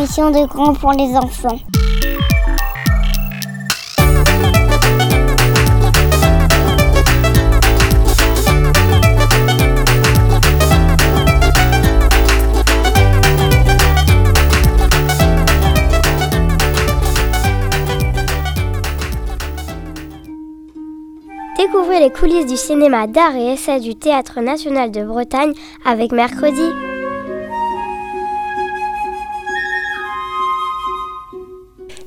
De grands pour les enfants. Découvrez les coulisses du cinéma d'art et essai du Théâtre national de Bretagne avec Mercredi.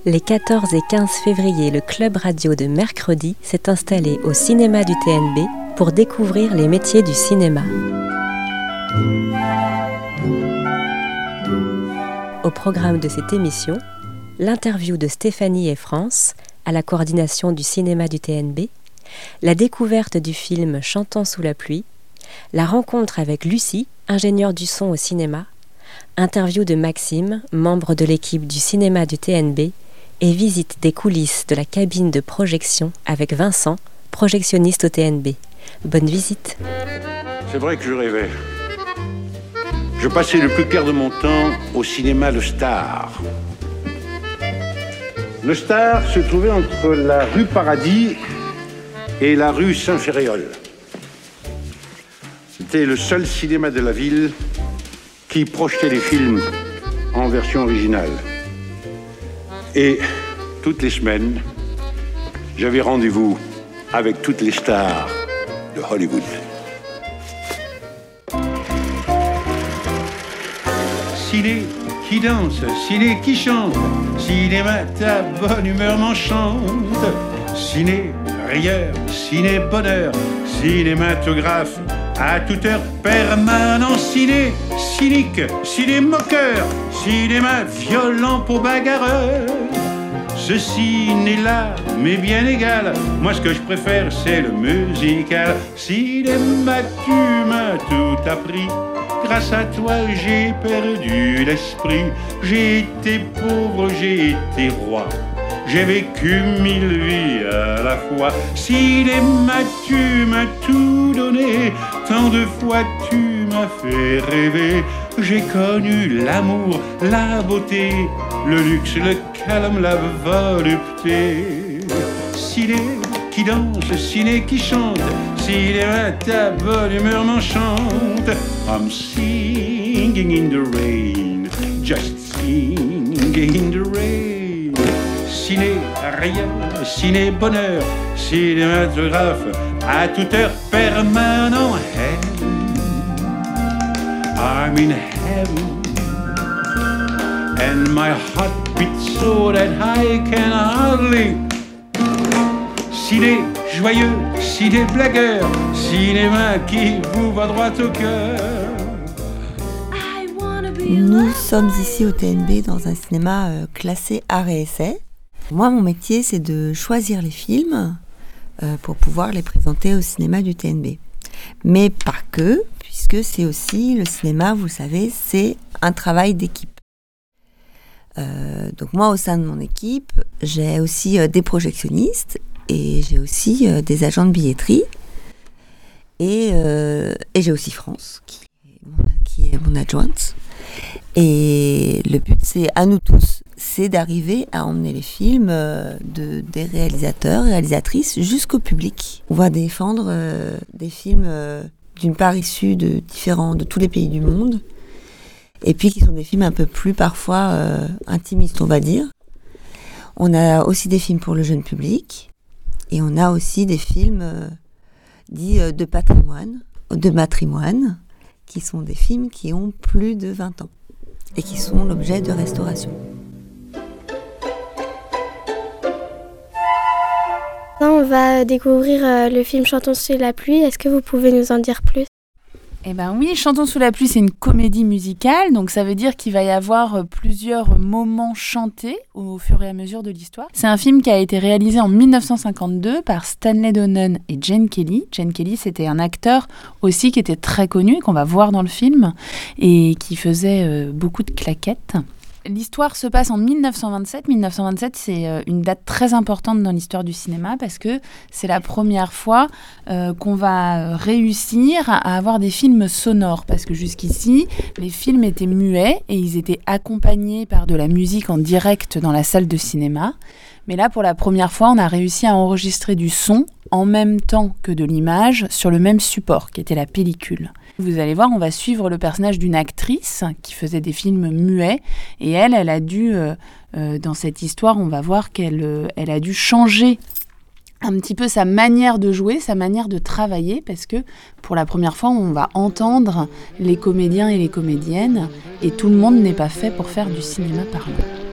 Les 14 et 15 février, le club radio de Mercredi s'est installé au cinéma du TNB pour découvrir les métiers du cinéma. Au programme de cette émission, l'interview de Stéphanie et France à la coordination du cinéma du TNB, la découverte du film Chantons sous la pluie, la rencontre avec Lucie, ingénieure du son au cinéma, interview de Maxime, membre de l'équipe du cinéma du TNB, et visite des coulisses de la cabine de projection avec Vincent, projectionniste au TNB. Bonne visite. C'est vrai que je rêvais. Je passais le plus clair de mon temps au cinéma Le Star. Le Star se trouvait entre la rue Paradis et la rue Saint-Féréol. C'était le seul cinéma de la ville qui projetait les films en version originale. Et toutes les semaines, j'avais rendez-vous avec toutes les stars de Hollywood. Ciné qui danse, ciné qui chante, cinéma ta bonne humeur m'enchante. Ciné rieur, ciné bonheur, cinématographe à toute heure permanent, ciné cynique, ciné moqueur, cinéma violent pour bagarreur. Ce ciné-là m'est bien égal. Moi, ce que je préfère, c'est le musical. Cinéma, tu m'as tout appris. Grâce à toi, j'ai perdu l'esprit. J'ai été pauvre, j'ai été roi. J'ai vécu mille vies à la fois. Cinéma, tu m'as tout donné. Tant de fois, tu m'as fait rêver. J'ai connu l'amour, la beauté, le luxe, le calme, la volupté. Ciné qui danse, ciné qui chante, cinéma ta bonne humeur m'enchante. I'm singing in the rain, just singing in the rain. Ciné rien, ciné bonheur, cinématographe à toute heure permanent. I'm in heaven. And my heart beats so that I can hardly. Ciné joyeux, ciné blagueur, cinéma qui vous va droit au cœur. Nous sommes ici au TNB dans un cinéma euh, classé art et essai. Moi, mon métier, c'est de choisir les films euh, pour pouvoir les présenter au cinéma du TNB. Mais pas que, puisque c'est aussi le cinéma, vous savez, c'est un travail d'équipe. Euh, donc moi, au sein de mon équipe, j'ai aussi euh, des projectionnistes et j'ai aussi euh, des agents de billetterie. Et, et j'ai aussi France, qui est, mon, adjointe. Et le but, c'est à nous tous, c'est d'arriver à emmener les films de, des réalisateurs, réalisatrices jusqu'au public. On va défendre des films d'une part issus de différents, de tous les pays du monde, et puis qui sont des films un peu plus parfois euh, intimistes, on va dire. On a aussi des films pour le jeune public, et on a aussi des films euh, dits euh, de patrimoine, de matrimoine, qui sont des films qui ont plus de 20 ans et qui sont l'objet de restauration. On va découvrir euh, le film Chantons sous la pluie. Est-ce que vous pouvez nous en dire plus? Eh ben oui, Chantons sous la pluie, c'est une comédie musicale, donc ça veut dire qu'il va y avoir euh, plusieurs moments chantés au fur et à mesure de l'histoire. C'est un film qui a été réalisé en 1952 par Stanley Donen et Jane Kelly. Jane Kelly, c'était un acteur aussi qui était très connu, qu'on va voir dans le film, et qui faisait euh, beaucoup de claquettes. L'histoire se passe en 1927. 1927, c'est euh, une date très importante dans l'histoire du cinéma parce que c'est la première fois euh, qu'on va réussir à avoir des films sonores. Parce que jusqu'ici, les films étaient muets et ils étaient accompagnés par de la musique en direct dans la salle de cinéma. Mais là, pour la première fois, on a réussi à enregistrer du son en même temps que de l'image sur le même support, qui était la pellicule. Vous allez voir, on va suivre le personnage d'une actrice qui faisait des films muets, et elle, elle a dû, euh, euh, dans cette histoire, on va voir qu'elle euh, elle a dû changer un petit peu sa manière de jouer, sa manière de travailler, parce que pour la première fois, on va entendre les comédiens et les comédiennes, et tout le monde n'est pas fait pour faire du cinéma parlant.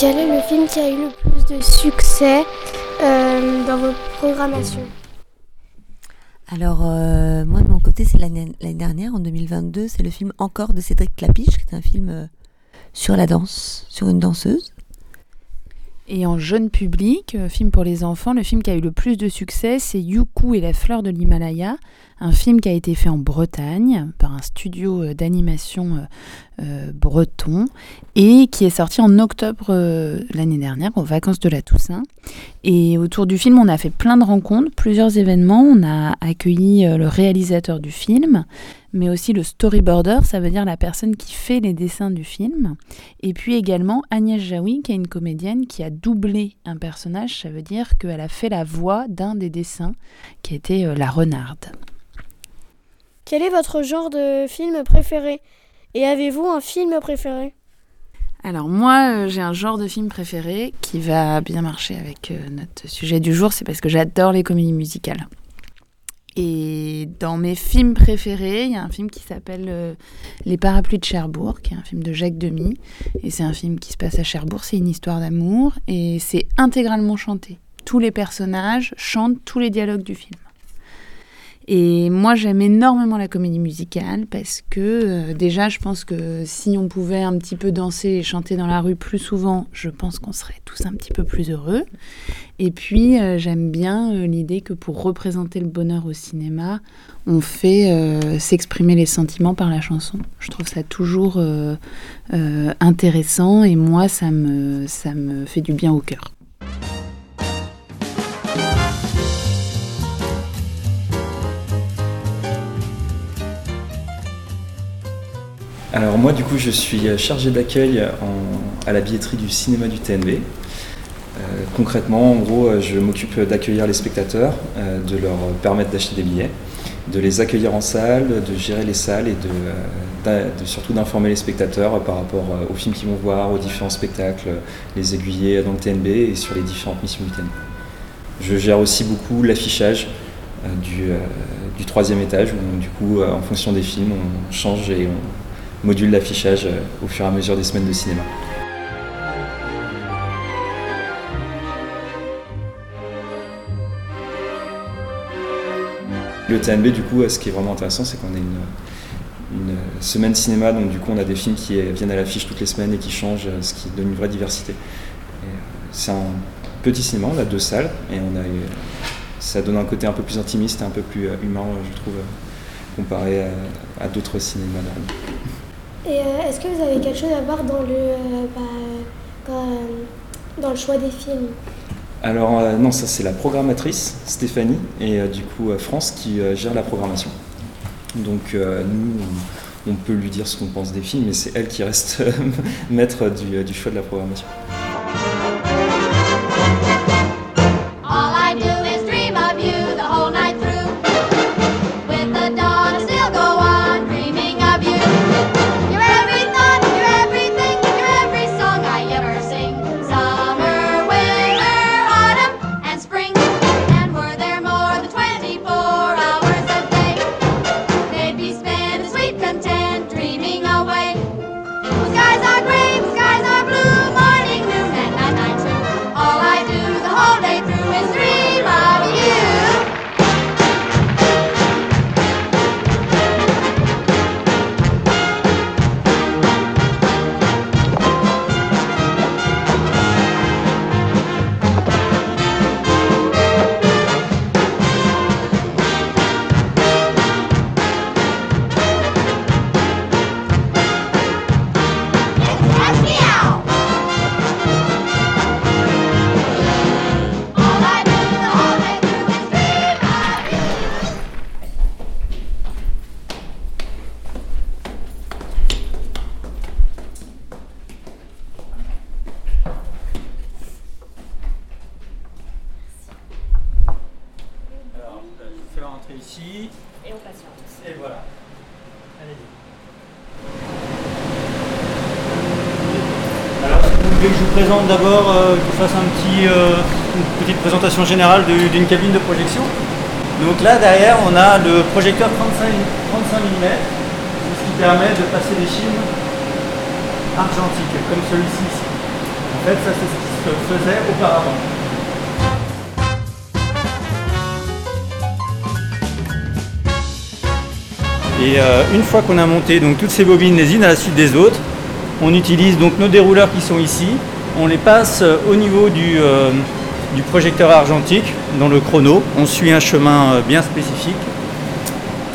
Quel est le film qui a eu le plus de succès euh, dans votre programmation Alors, euh, moi de mon côté, c'est l'année dernière, en 2022, c'est le film Encore de Cédric Clapiche, qui est un film euh, sur la danse, sur une danseuse. Et en jeune public, euh, film pour les enfants, le film qui a eu le plus de succès, c'est Yuku et la fleur de l'Himalaya, un film qui a été fait en Bretagne par un studio d'animation euh, breton et qui est sorti en octobre euh, l'année dernière, aux vacances de la Toussaint. Et autour du film, on a fait plein de rencontres, plusieurs événements. On a accueilli euh, le réalisateur du film, mais aussi le storyboarder, ça veut dire la personne qui fait les dessins du film. Et puis également Agnès Jaoui, qui est une comédienne qui a doublé un personnage, ça veut dire qu'elle a fait la voix d'un des dessins, qui était la renarde. Quel est votre genre de film préféré? Et avez-vous un film préféré? Alors moi, euh, j'ai un genre de film préféré qui va bien marcher avec euh, notre sujet du jour, c'est parce que j'adore les comédies musicales. Et dans mes films préférés, il y a un film qui s'appelle euh, Les parapluies de Cherbourg, qui est un film de Jacques Demy. Et c'est un film qui se passe à Cherbourg, c'est une histoire d'amour, et c'est intégralement chanté. Tous les personnages chantent tous les dialogues du film. Et moi, j'aime énormément la comédie musicale parce que euh, déjà, je pense que si on pouvait un petit peu danser et chanter dans la rue plus souvent, je pense qu'on serait tous un petit peu plus heureux. Et puis, euh, j'aime bien euh, l'idée que pour représenter le bonheur au cinéma, on fait s'exprimer les sentiments par la chanson. Je trouve ça toujours intéressant et moi, ça me, ça me fait du bien au cœur. Alors moi du coup je suis chargé d'accueil en- à la billetterie du cinéma du TNB. Euh, concrètement en gros euh, je m'occupe d'accueillir les spectateurs, euh, de leur permettre d'acheter des billets, de les accueillir en salle, de gérer les salles et de, euh, surtout d'informer les spectateurs par rapport euh, aux films qu'ils vont voir, aux différents spectacles, les aiguiller dans le TNB et sur les différentes missions du TNB. Je gère aussi beaucoup l'affichage euh, du, euh, du troisième étage où du coup euh, en fonction des films on change et on module l'affichage euh, au fur et à mesure des semaines de cinéma. Le TNB, du coup, euh, ce qui est vraiment intéressant, c'est qu'on a une, une semaine cinéma, donc du coup, on a des films qui euh, viennent à l'affiche toutes les semaines et qui changent, euh, ce qui donne une vraie diversité. Euh, C'est un petit cinéma, on a deux salles, et on a, euh, ça donne un côté un peu plus intimiste un peu plus euh, humain, euh, je trouve, euh, comparé à, d'autres cinémas. Euh, est-ce que vous avez quelque chose à voir dans le, euh, bah, euh, choix des films? Alors non, ça c'est la programmatrice Stéphanie et du coup France qui gère la programmation. Donc nous, on, peut lui dire ce qu'on pense des films, mais c'est elle qui reste maître du choix de la programmation. D'abord, euh, que petit, euh, une petite présentation générale du- d'une cabine de projection. Donc là, derrière, on a le projecteur 35, 35 mm, ce qui permet de passer des films argentiques, comme celui-ci ici. En fait, ça, c'est ce qui se faisait auparavant. Et euh, une fois qu'on a monté donc, toutes ces bobines les unes à la suite des autres, on utilise donc nos dérouleurs qui sont ici. On les passe euh, au niveau du, euh, du projecteur argentique dans le chrono. On suit un chemin euh, bien spécifique.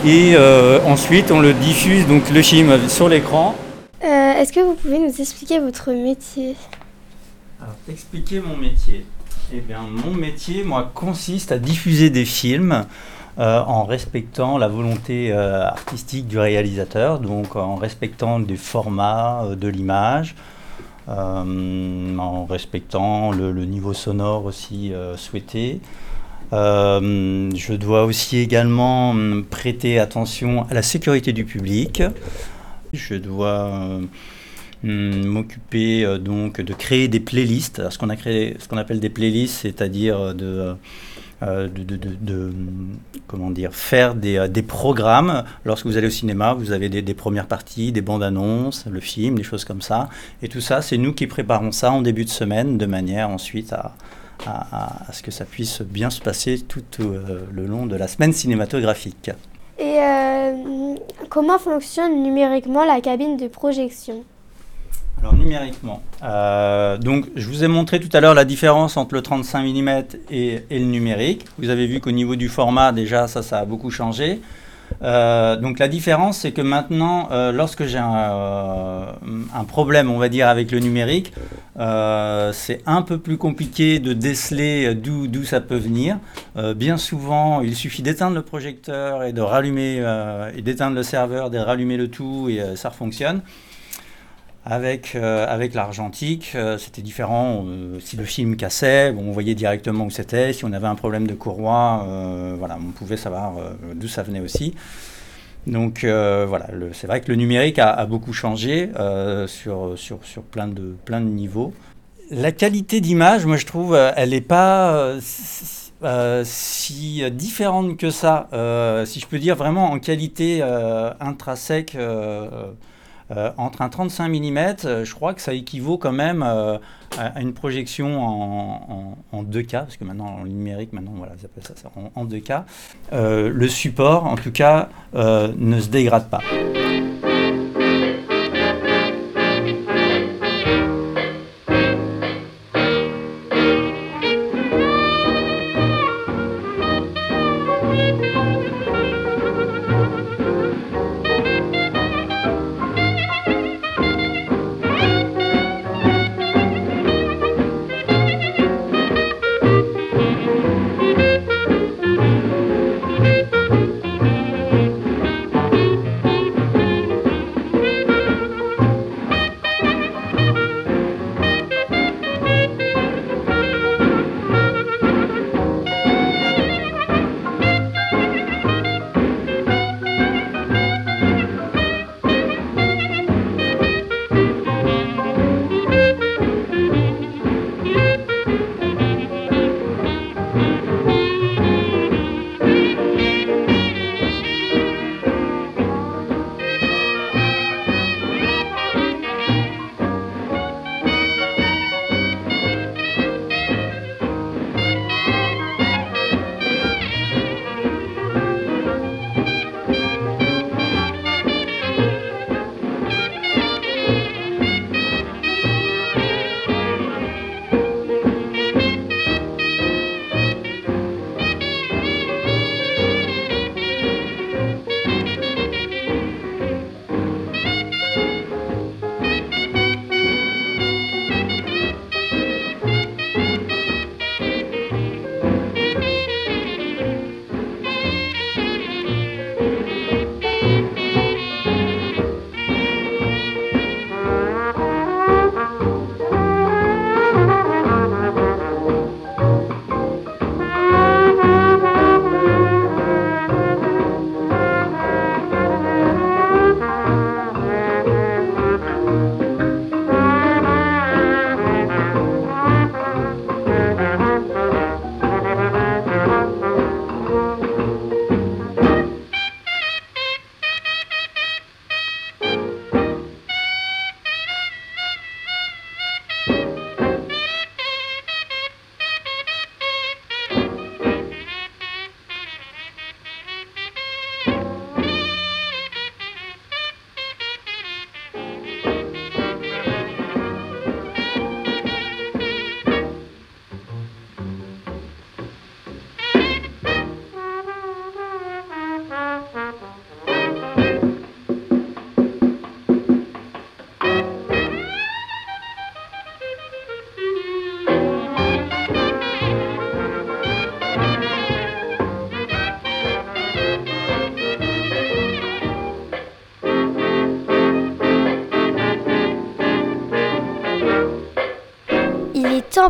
Et euh, ensuite, on le diffuse donc le film sur l'écran. Euh, Est-ce que vous pouvez nous expliquer votre métier? Alors, expliquer mon métier. Eh bien, mon métier, moi, consiste à diffuser des films euh, en respectant la volonté euh, artistique du réalisateur, donc en respectant des formats euh, de l'image, euh, en respectant le, niveau sonore aussi euh, souhaité. Euh, je dois aussi également hum, prêter attention à la sécurité du public. Je dois euh, hum, m'occuper euh, donc de créer des playlists. Ce qu'on appelle des playlists, c'est-à-dire de, euh, de, de- comment dire, faire des, euh, des programmes. Lorsque vous allez au cinéma, vous avez des, premières parties, des bandes annonces, le film, des choses comme ça. Et tout ça, c'est nous qui préparons ça en début de semaine, de manière ensuite à, à- ce que ça puisse bien se passer tout euh, le long de la semaine cinématographique. Et euh, comment fonctionne numériquement la cabine de projection? Alors numériquement, euh, donc je vous ai montré tout à l'heure la différence entre le 35 mm et, et le numérique. Vous avez vu qu'au niveau du format déjà ça ça a beaucoup changé. Euh, donc la différence c'est que maintenant euh, lorsque j'ai un, un problème on va dire avec le numérique, c'est un peu plus compliqué de déceler d'où ça peut venir. Bien souvent il suffit d'éteindre le projecteur et de rallumer et d'éteindre le serveur, de rallumer le tout et ça fonctionne. Avec, euh, avec l'argentique, euh, c'était différent. Euh, si le film cassait, on voyait directement où c'était. Si on avait un problème de courroie, voilà, on pouvait savoir d'où ça venait aussi. Donc voilà, c'est vrai que le numérique a, beaucoup changé sur, sur, sur plein, de, plein de niveaux. La qualité d'image, moi je trouve, elle n'est pas si différente que ça. Si je peux dire vraiment en qualité intrinsèque. Euh, entre un 35 mm, euh, je crois que ça équivaut quand même euh, à, une projection en, en- en 2K, parce que maintenant en numérique, maintenant voilà, appellent ça, ça en, en 2K. Euh, le support, en tout cas, ne se dégrade pas.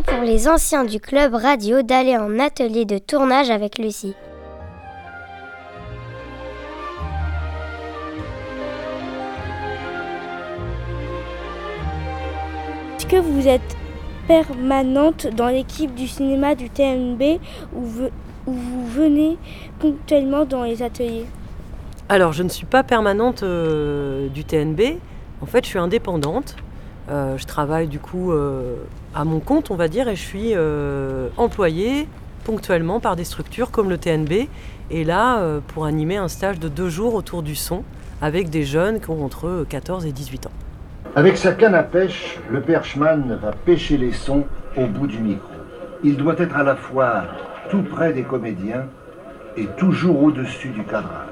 Temps pour les anciens du club radio d'aller en atelier de tournage avec Lucie. Est-ce que vous êtes permanente dans l'équipe du cinéma du TNB ou, ve- ou vous venez ponctuellement dans les ateliers? Alors, je ne suis pas permanente euh, du TNB. En fait, je suis indépendante. Euh, je travaille du coup euh, à mon compte, on va dire, et je suis euh, employée ponctuellement par des structures comme le TNB. Et là, euh, pour animer un stage de deux jours autour du son avec des jeunes qui ont entre 14 et 18 ans. Avec sa canne à pêche, le perchman va pêcher les sons au bout du micro. Il doit être à la fois tout près des comédiens et toujours au-dessus du cadrage.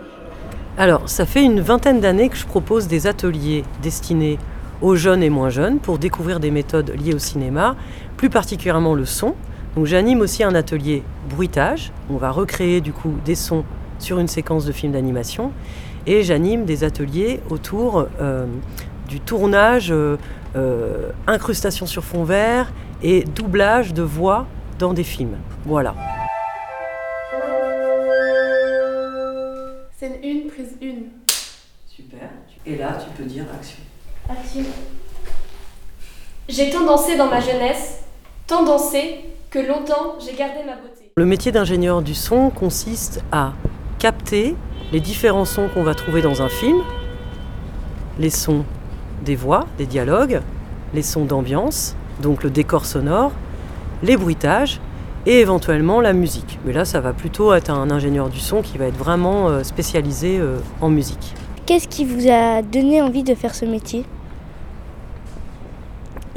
Alors, ça fait une vingtaine d'années que je propose des ateliers destinés aux jeunes et moins jeunes pour découvrir des méthodes liées au cinéma, plus particulièrement le son. Donc j'anime aussi un atelier bruitage. On va recréer du coup des sons sur une séquence de film d'animation. Et j'anime des ateliers autour euh, du tournage, euh, euh, incrustation sur fond vert et doublage de voix dans des films. Voilà. Scène 1, prise 1. Super. Et là, tu peux dire action. Action. J'ai tant dansé dans ma jeunesse, tant dansé que longtemps j'ai gardé ma beauté. Le métier d'ingénieur du son consiste à capter les différents sons qu'on va trouver dans un film, les sons des voix, des dialogues, les sons d'ambiance, donc le décor sonore, les bruitages et éventuellement la musique. Mais là, ça va plutôt être un ingénieur du son qui va être vraiment euh, spécialisé euh, en musique. Qu'est-ce qui vous a donné envie de faire ce métier?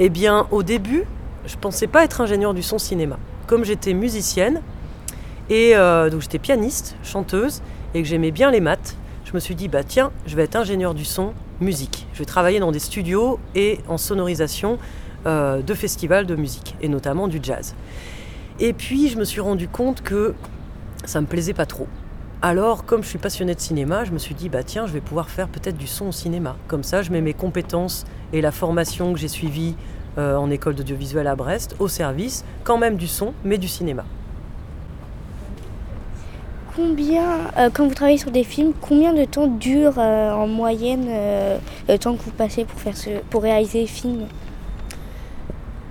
Eh bien, au début, je pensais pas être ingénieur du son cinéma. Comme j'étais musicienne et euh, donc j'étais pianiste, chanteuse et que j'aimais bien les maths, je me suis dit bah tiens, je vais être ingénieur du son musique. Je vais travailler dans des studios et en sonorisation euh, de festivals de musique et notamment du jazz. Et puis je me suis rendu compte que ça me plaisait pas trop. Alors, comme je suis passionnée de cinéma, je me suis dit, bah tiens, je vais pouvoir faire peut-être du son au cinéma. Comme ça, je mets mes compétences et la formation que j'ai suivie euh, en école d'audiovisuel à Brest au service, quand même du son, mais du cinéma. Combien, euh, quand vous travaillez sur des films, combien de temps dure euh, en moyenne le temps que vous passez pour, faire ce, pour réaliser les films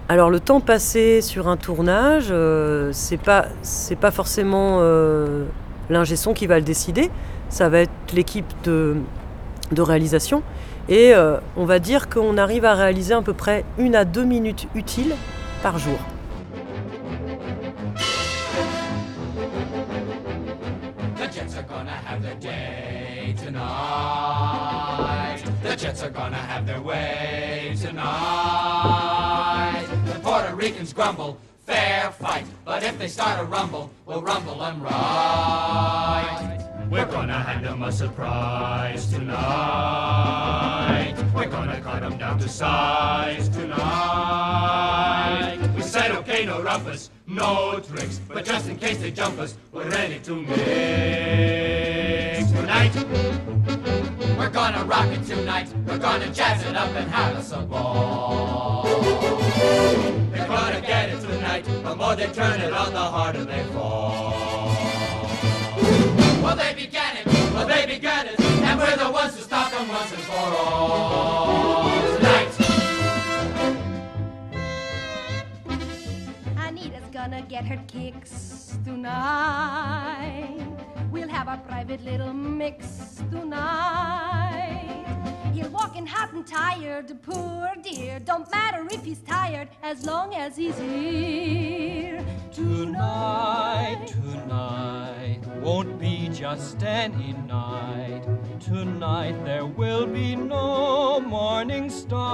Alors, le temps passé sur un tournage, c'est pas, pas forcément l'ingé son qui va le décider, ça va être l'équipe de, réalisation. Et euh, on va dire qu'on arrive à réaliser à peu près une à deux minutes utiles par jour. The Jets are gonna have their way tonight. The Puerto Ricans grumble, fair fight. But if they start a rumble, we'll rumble them right. We're gonna hand them a surprise tonight. We're gonna cut them down to size tonight. We said, okay, no rumpus, no tricks. But just in case they jump us, we're ready to mix tonight. We're gonna rock it tonight. We're gonna jazz it up and have us a ball. They're gonna get it tonight. The more they turn it on, the harder they fall. Well, they began it. Well, they began it. And we're the ones who stop them once and for all. Tonight. Anita's gonna get her kicks tonight. We'll have our private little mix tonight. And tired, poor dear. Don't matter if he's tired, as long as he's here. Tonight, tonight won't be just any night. Tonight there will be no morning star.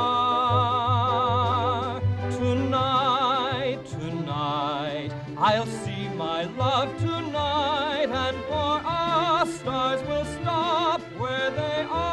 Tonight, tonight I'll see my love tonight, and for us stars will stop where they are.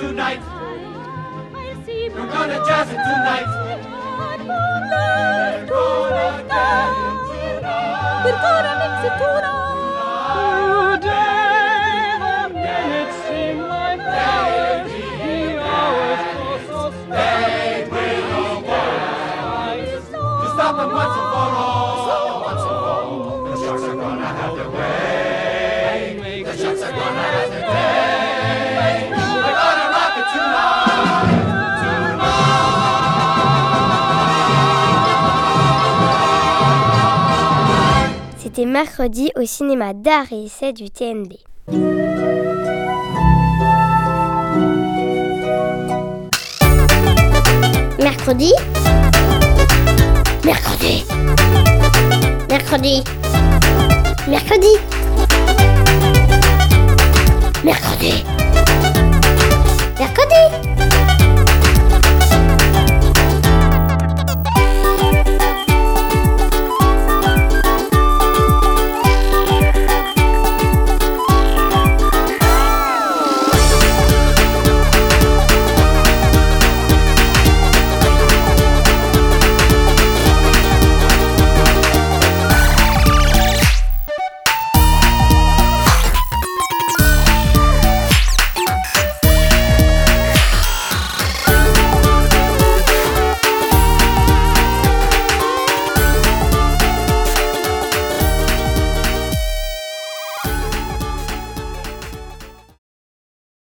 tonight. We're gonna jazz it tonight. We're gonna mix it tonight. Mercredi au cinéma d'art et essai du TNB. Mercredi? Mercredi. Mercredi. Mercredi. Mercredi. Mercredi.